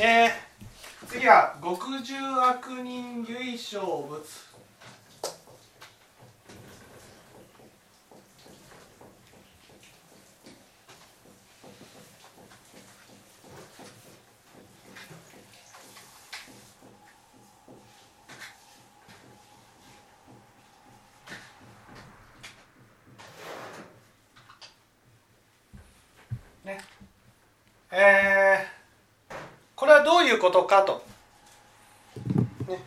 えー、次は極重悪人由緒仏ねえー、これはどういうことかと、ね、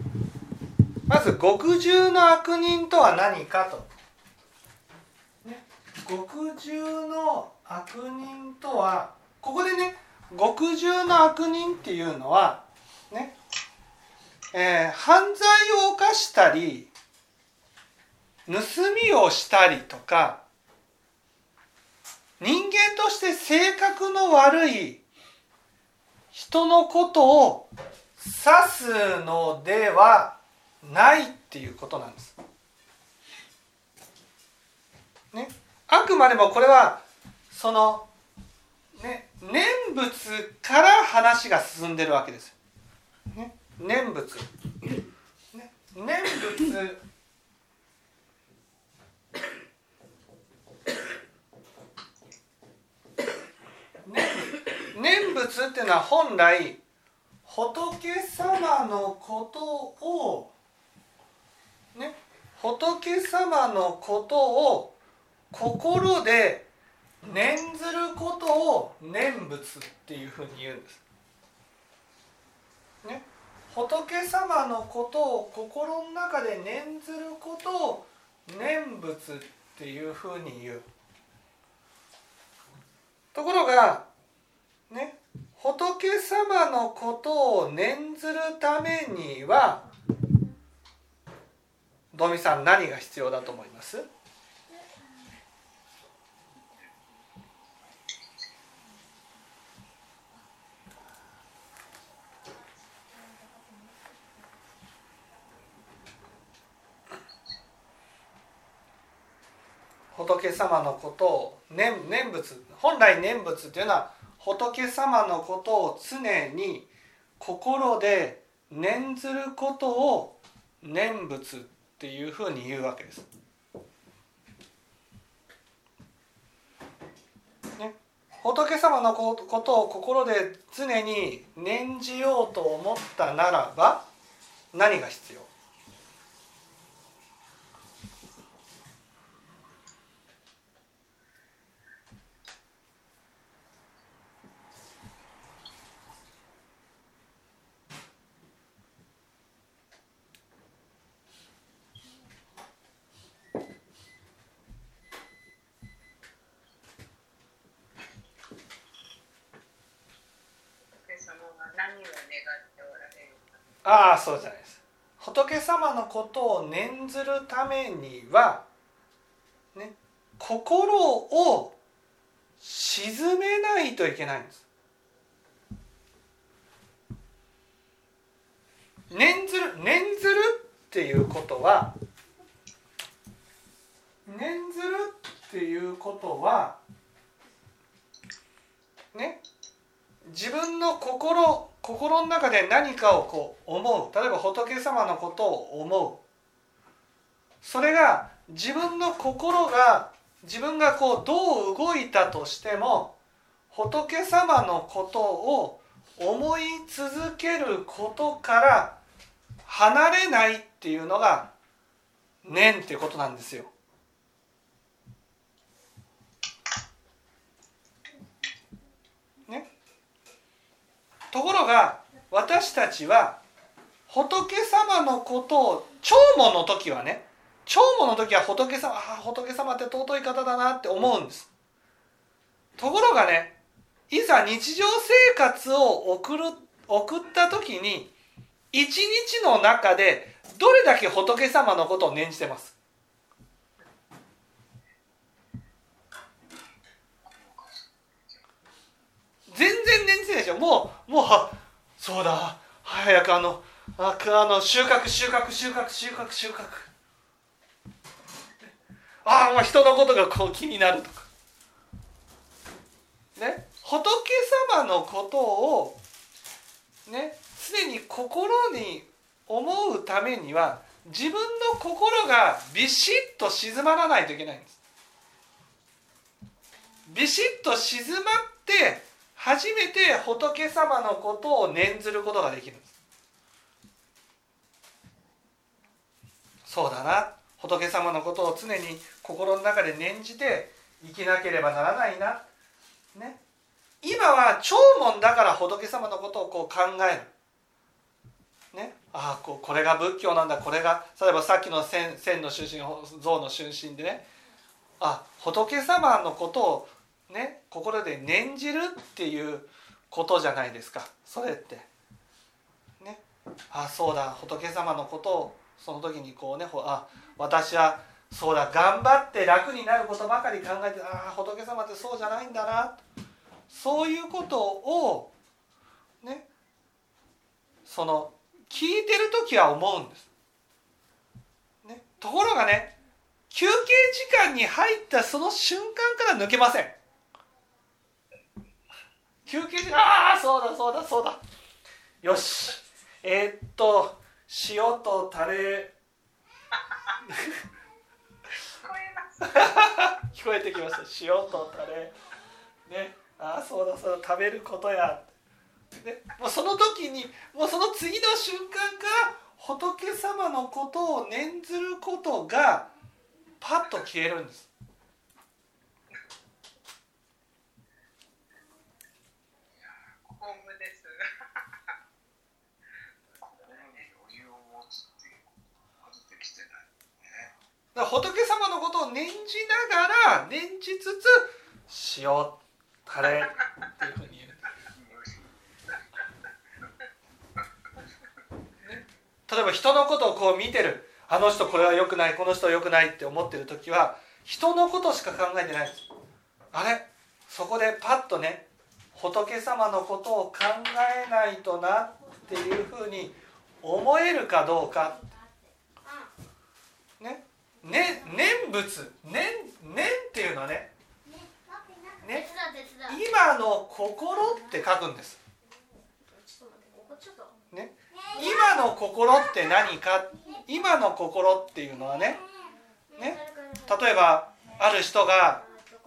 まず極重の悪人とは何かと、ね、極重の悪人とはここでね極重の悪人っていうのはね。えー、犯罪を犯したり盗みをしたりとか人間として性格の悪い人のことを指すのではないっていうことなんです。ね、あくまでもこれはその、ね、念仏から話が進んでるわけです。ね、念仏。ね、念仏念仏っていうのは本来仏様のことをね仏様のことを心で念ずることを念仏っていうふうに言うんです。ね、仏様のことを心の中で念ずることを念仏っていうふうに言う。ところがね仏様のことを念ずるためにはドミさん何が必要だと思います？仏様のことを念念仏本来念仏というのは仏様のことを常に心で念ずることを念仏っていうふうに言うわけです。ね、仏様のことを心で常に念じようと思ったならば何が必要？ああそうじゃないです。仏様のことを念ずるためにはね心を沈めないといけないんです。念ずる念ずるっていうことは念ずるっていうことはね自分の心心の中で何かをこう思う例えば仏様のことを思うそれが自分の心が自分がこうどう動いたとしても仏様のことを思い続けることから離れないっていうのが念ってことなんですよ。ところが私たちは仏様のことを弔問の時はね弔問の時は仏様あ仏様って尊い方だなって思うんです。ところがねいざ日常生活を送る送った時に一日の中でどれだけ仏様のことを念じてます全然念じてないでしょもうもうそうだ。早くあのああの収穫収穫収穫収穫収穫。ああもう人のことがこう気になるとか。ね。仏様のことをね。常に心に思うためには自分の心がビシッと静まらないといけないんです。ビシッと静まって初めて仏様のことを念ずることができる。んですそうだな。仏様のことを常に心の中で念じて生きなければならないな。ね。今は弔問だから仏様のことをこう考える。ね、ああここれが仏教なんだ。これが例えばさっきの千千の春心像の春心でね。あ仏様のことをね心で念じるっていうことじゃないですかそれって。ね、あそうだ仏様のことをその時にこうねあ私はそうだ頑張って楽になることばかり考えてああ仏様ってそうじゃないんだなそういうことをねその聞いてる時は思うんです。ね、ところがね休憩時間に入ったその瞬間から抜けません。休憩時ああそうだそうだそうだ。よし。えー、っと塩とタレ。聞こえてきました。塩とタレ。ね。ああそうだそうだ。食べることや。ね、もうその時にもうその次の瞬間から仏様のことを念ずることがパッと消えるんです。だ仏様のことを念じながら念じつつ塩タレっていうふうに例えば人のことをこう見てる。あの人これは良くないこの人は良くないって思ってる時は人のことしか考えてないです。あれ？そこでパッとね仏様のことを考えないとなっていうふうに思えるかどうか。ね念仏。念念っていうのはねね今の心って書くんです。ね今の心って何か今の心っていうのはねね例えばある人が、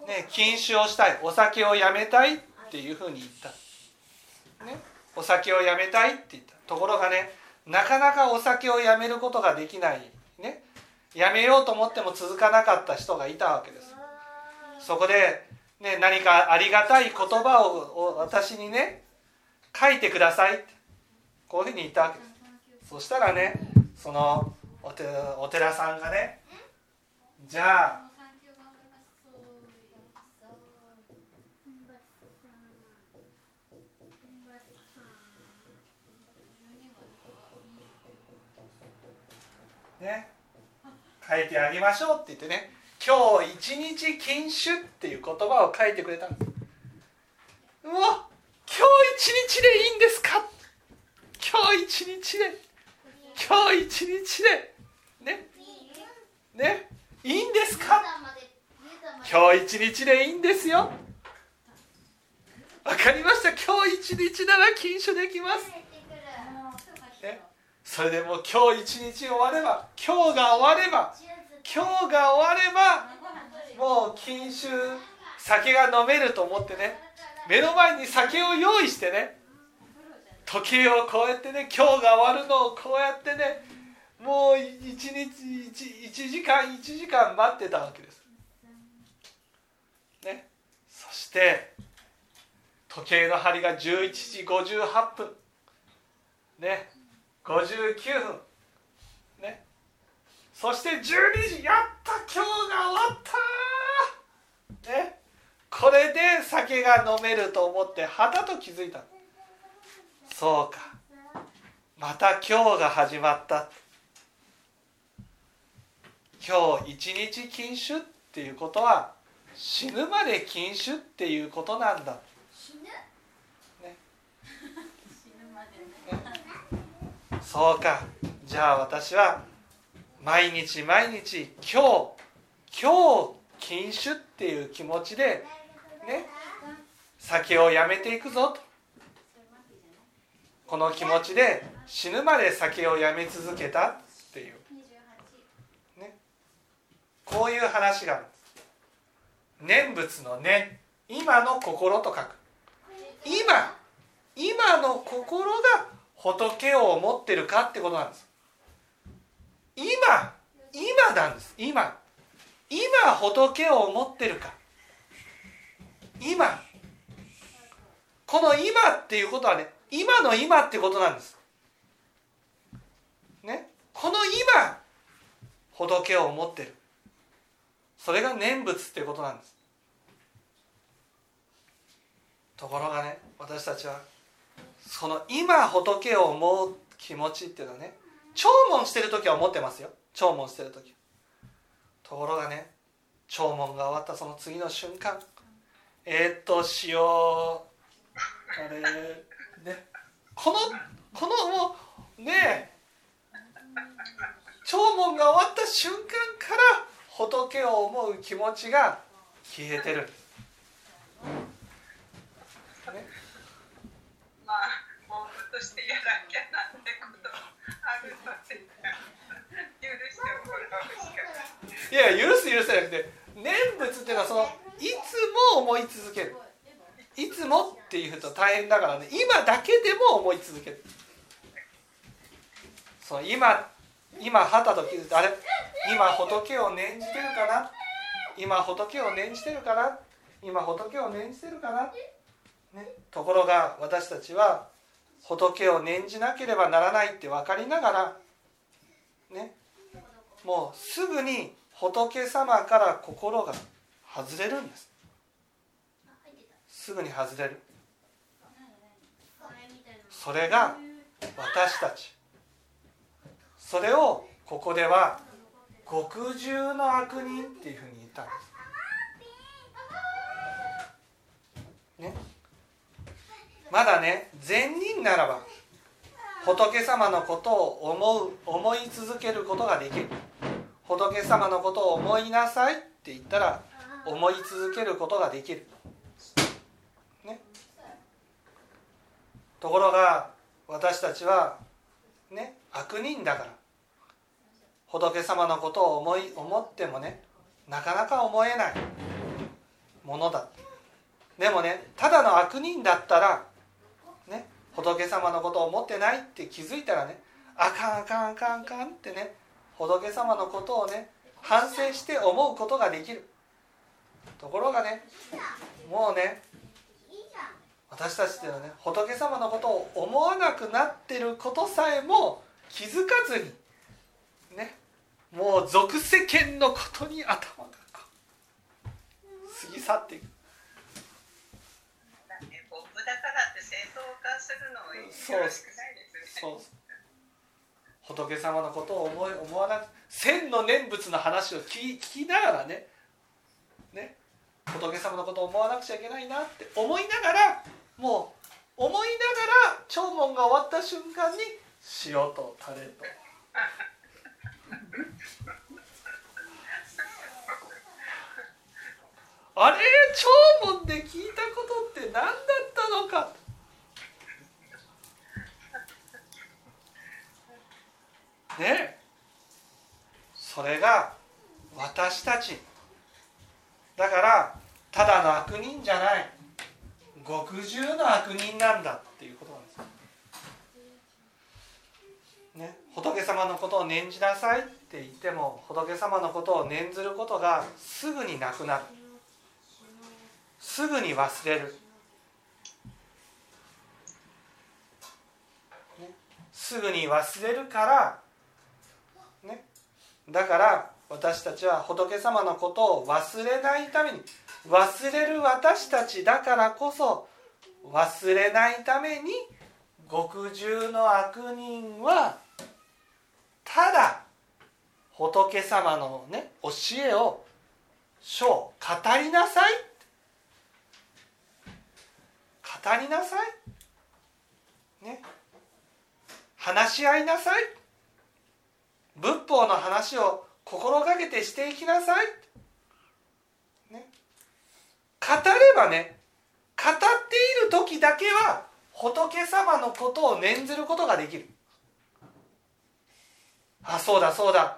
ね、禁酒をしたいお酒をやめたいっていうふうに言った、ね、お酒をやめたいって言った。ところがねなかなかお酒をやめることができない。ねやめようと思っても続かなかった人がいたわけです。そこで、ね、何かありがたい言葉を私にね書いてくださいってこういうふうに言ったわけです。そしたらねそのお寺お寺さんがねじゃあね書いてあげましょうって言ってね今日一日禁酒っていう言葉を書いてくれたんですうわ今日一日でいいんですか？今日一日で。今日一日で。ね。ね。いいんですか？今日一日でいいんですよ。わかりました。今日一日なら禁酒できます、それでもう今日一日終われば今日が終われば今日が終わればもう禁酒酒が飲めると思ってね目の前に酒を用意してね時計をこうやってね今日が終わるのをこうやってねもう一日 1, 1時間1時間待ってたわけです。ね、そして時計の針が11時58分。ね。59分。ね。そして12時やった今日が終わった。ね。これで酒が飲めると思ってはたと気づいた。そうか。また今日が始まった。今日一日禁酒っていうことは死ぬまで禁酒っていうことなんだ死ぬ、ねね、そうか。じゃあ私は毎日毎日今日今日禁酒っていう気持ちでね酒をやめていくぞと。この気持ちで死ぬまで酒をやめ続けたっていう、ね、こういう話がある。念仏の念。今の心と書く。今今の心が仏を思ってるかってことなんです。今今なんです。今。今仏を思ってるか。今。この今っていうことはね今の今っていうことなんです。ね。この今仏を思ってる。それが念仏っていうことなんです。ところがね私たちはその今仏を思う気持ちっていうのはね聴聞してる時は思ってますよ。聴聞してる時。ところがね聴聞が終わったその次の瞬間。えー、っとしよう。あれね。このこのもうね聴聞が終わった瞬間から仏を思う気持ちが消えてる。まあ抱負としてやらなきゃなんてことあるので許してもらうしかいや許す許すじゃなくて念仏っていうのはそのいつも思い続ける。いつもっていうと大変だからね。今だけでも思い続ける。その今今はたと気づいてあれ？今仏を念じてるかな？今仏を念じてるかな？今仏を念じてるかな？ね、ところが私たちは仏を念じなければならないって分かりながらね。もうすぐに仏様から心が外れるんです。すぐに外れる。それが私たち。それをここでは極重の悪人っていうふうに言ったんですねまだね善人ならば仏様のことを思う思い続けることができる。仏様のことを思いなさいって言ったら思い続けることができる、ね、ところが私たちはね悪人だから仏様のことを思い思ってもねなかなか思えないものだ。でもねただの悪人だったら、仏様のことを思ってないって気づいたらねあかんあかんあかんあかんってね仏様のことをね反省して思うことができる。ところがねもうね私たちっていうのはね仏様のことを思わなくなってることさえも気づかずにねもう俗世間のことに頭が過ぎ去っていく。するのよろしくないです。ね。そう仏様のことを思い思わなく千の念仏の話を聞きながらね。ね。仏様のことを思わなくちゃいけないなって思いながらもう思いながら弔問が終わった瞬間に塩とタレと。あれ？弔問で聞いたことって何だったのか。ね。それが私たち。だからただの悪人じゃない。極重の悪人なんだっていうことなんです。ね、仏様のことを念じなさいって言っても仏様のことを念ずることがすぐになくなる。すぐに忘れる、ね、すぐに忘れるからだから私たちは仏様のことを忘れないために忘れる私たちだからこそ忘れないために極重の悪人はただ仏様のね教えを書語りなさい。語りなさい。ね。話し合いなさい。仏法の話を心がけてしていきなさい、ね、語ればね語っている時だけは仏様のことを念ずることができる。あそうだそうだ。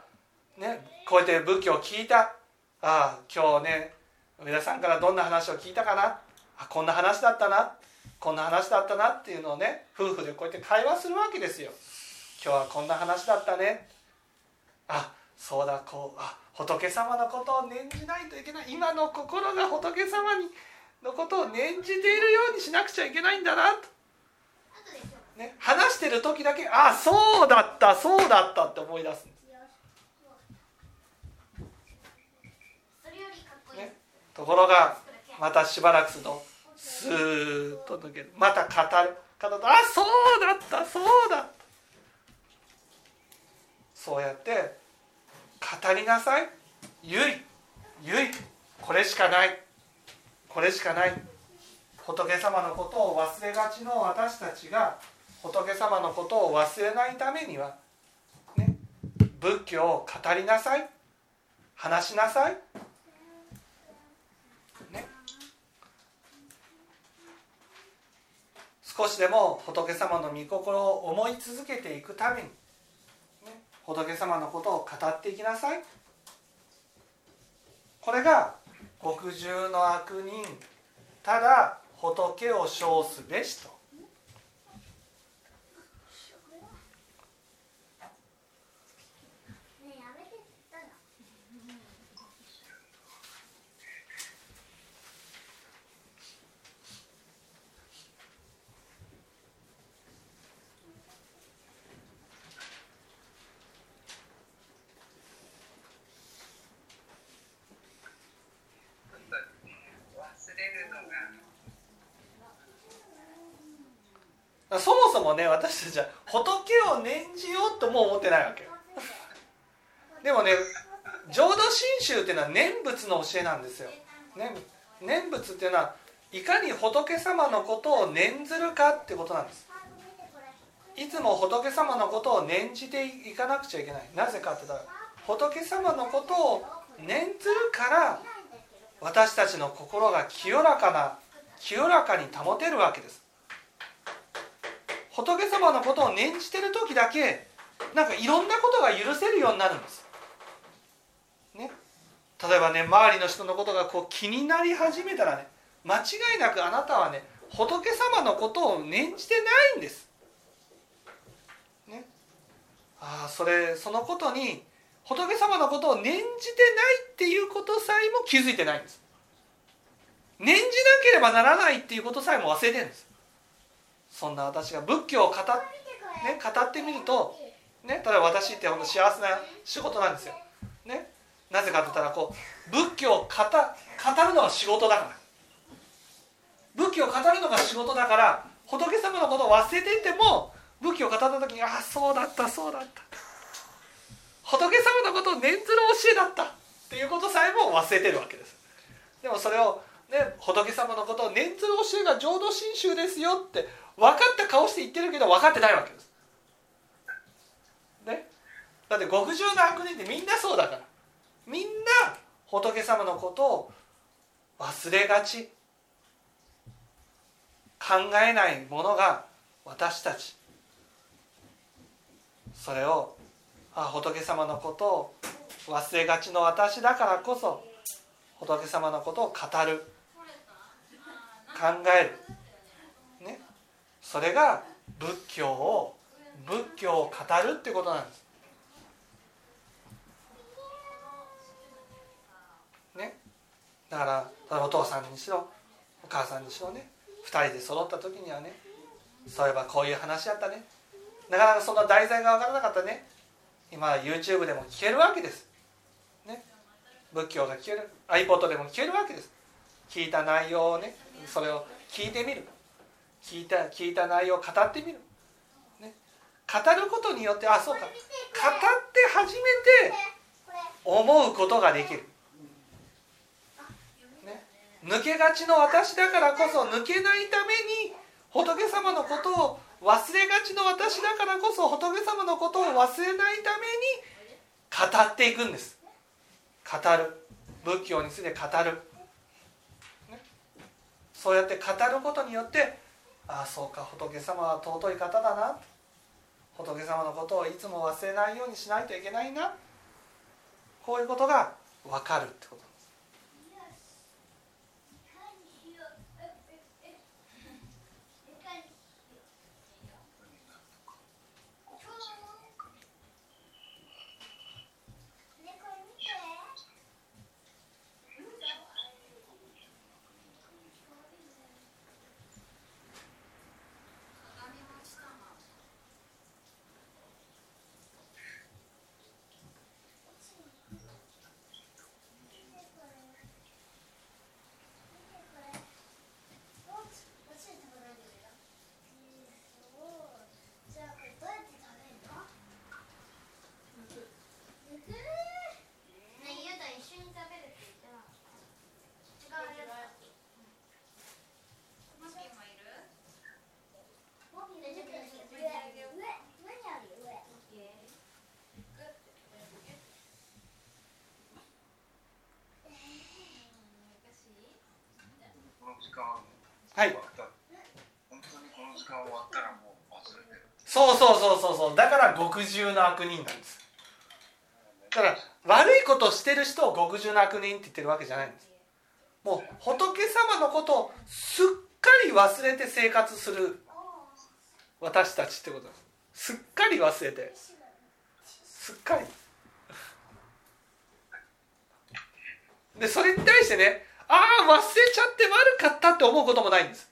ねこうやって仏教を聞いた。あ今日ね上田さんからどんな話を聞いたかな。あこんな話だったな。こんな話だったなっていうのをね夫婦でこうやって会話するわけですよ。今日はこんな話だったね。あそうだこうあ仏様のことを念じないといけない。今の心が仏様にのことを念じているようにしなくちゃいけないんだな。と、ね、話してる時だけあそうだったそうだったって思い出すんです、ね、ところがまたしばらくするとスーッと抜ける。また語る。語るとあそうだったそうだったそうやって語りなさい。ゆいゆいこれしかない。これしかない。仏様のことを忘れがちの私たちが仏様のことを忘れないためには、ね、仏教を語りなさい。話しなさい、ね、少しでも仏様の御心を思い続けていくために仏様のことを語っていきなさい。これが国中の悪人ただ仏を称すべしと。そもそもね私たちは仏を念じようとも思ってないわけでもね浄土真宗っていうのは念仏の教えなんですよ、ね、念仏っていうのはいかに仏様のことを念ずるかってことなんです。いつも仏様のことを念じていかなくちゃいけない。なぜかって言ったら仏様のことを念ずるから私たちの心が清らかな清らかに保てるわけです仏様のことを念じてる時だけなんかいろんなことが許せるようになるんです。ね、例えばね周りの人のことがこう気になり始めたらね間違いなくあなたはね仏様のことを念じてないんです。ね、ああそれそのことに仏様のことを念じてないっていうことさえも気づいてないんです。念じなければならないっていうことさえも忘れてるんです。そんな私が仏教を語,、ね、語ってみると、ね、例えば私って本当幸せな仕事なんですよ。ね、なぜかって言ったらこう仏教を語語るのが仕事だから仏教を語るのが仕事だから仏様のことを忘れていても仏教を語った時にああそうだったそうだった仏様のことを念ずる教えだったっていうことさえも忘れてるわけです。でもそれをね仏様のことを念ずる教えが浄土真宗ですよって分かった顔して言ってるけど分かってないわけです。ね、だって極重の悪人ってみんなそうだから。みんな仏様のことを忘れがち。考えないものが私たち。それを仏様のことを忘れがちの私だからこそ仏様のことを語る。考える。ね。それが仏教を仏教を語るってことなんです。ね、だからお父さんにしろお母さんにしろね。2人で揃った時にはねそういえばこういう話やったね。なかなかそんな題材が分からなかったね。今 YouTube でも聞けるわけです。ね、仏教が聞ける。iPod でも聞けるわけです。聞いた内容をねそれを聞いてみる。聞いた聞いた内容を語ってみる、ね、語ることによってあそうか。語って初めて思うことができる、ね、抜けがちの私だからこそ抜けないために仏様のことを忘れがちの私だからこそ仏様のことを忘れないために語っていくんです。語る。仏教について語る、ね、そうやって語ることによってああそうか仏様は尊い方だな。仏様のことをいつも忘れないようにしないといけないな。こういうことが分かるってこと。はい。本当にこの時間終わったらもう忘れてるそうそうそうそうそう。だから極重の悪人なんです。だから悪いことをしてる人を極重の悪人って言ってるわけじゃないんです。もう仏様のことをすっかり忘れて生活する私たちってことです。すっかり忘れて。すっかり。でそれに対してねああ忘れちゃって悪かったって思うこともないんです。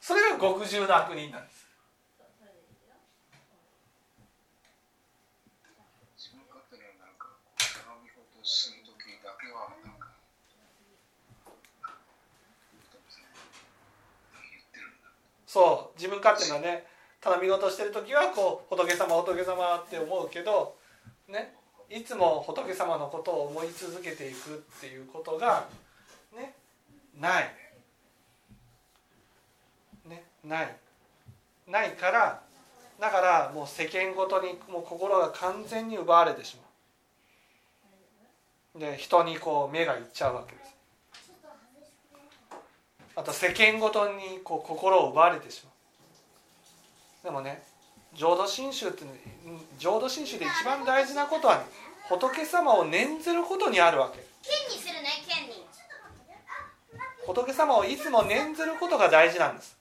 それが極重の悪人なんです。そう自分勝手なね頼み事してる時はこう仏様仏様って思うけどね。いつも仏様のことを思い続けていくっていうことがねない、ね、ない。ないからだからもう世間ごとにもう心が完全に奪われてしまう。で人にこう目がいっちゃうわけです。あと世間ごとにこう心を奪われてしまう。でもね浄土真宗って浄土真宗で一番大事なことは、ね、仏様を念ずることにあるわけ。剣にするね剣に。仏様をいつも念ずることが大事なんです。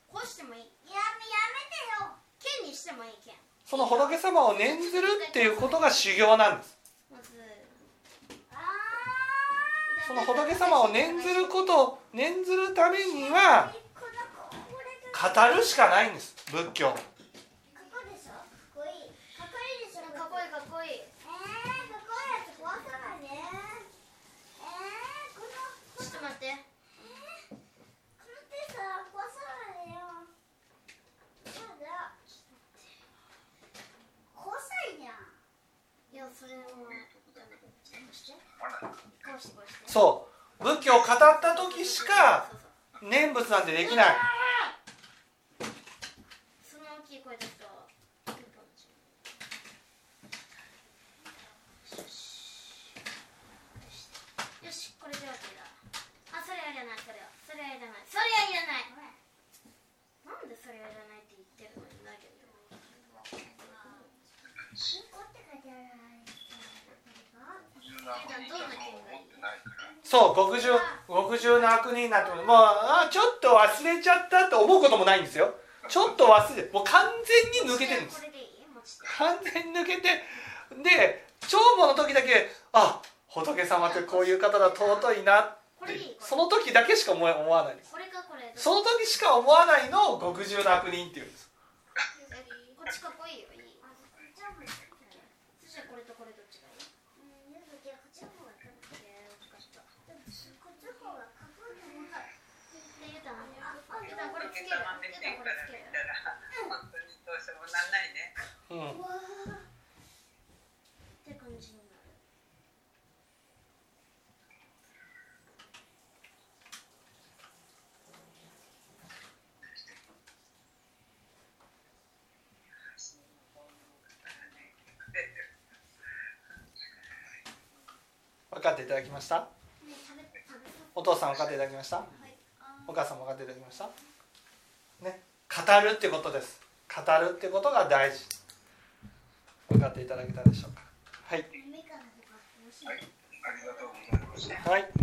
その仏様を念ずるっていうことが修行なんです。その仏様を念ずることを念ずるためには語るしかないんです。仏教かっこいいかっこいいちょっと待っていやそれもこうしてこうしてこうしてそう。仏教を語った時しか念仏なんてできないその大きい声出すとよしこれで OK だあそれはいらないそれはそれはいらないそれはいらないなんでそれはいらないって言ってるのにだけど十何人だと思ってないからそう極重極重の悪人になってももうあちょっと忘れちゃったって思うこともないんですよ。ちょっと忘れてもう完全に抜けてるんです。完全に抜けてで長母の時だけあ仏様ってこういう方だ尊いなってその時だけしか思わないその時しか思わないのを極重の悪人っていうんです。こっちかっこいいよいいそしたらこれとこれどっちがいいいやよかったでゆたなゆたこれつける頭でゆたこれつける見たら本当にどうしようもなんないねうんって感じになる分かっていただきました。お父さん分かっていただきました？はい。あお母さんも分かっていただきました？ね。語るってことです。語るってことが大事。分かっていただけたでしょうか？はい。はい。ありがとうございました。はい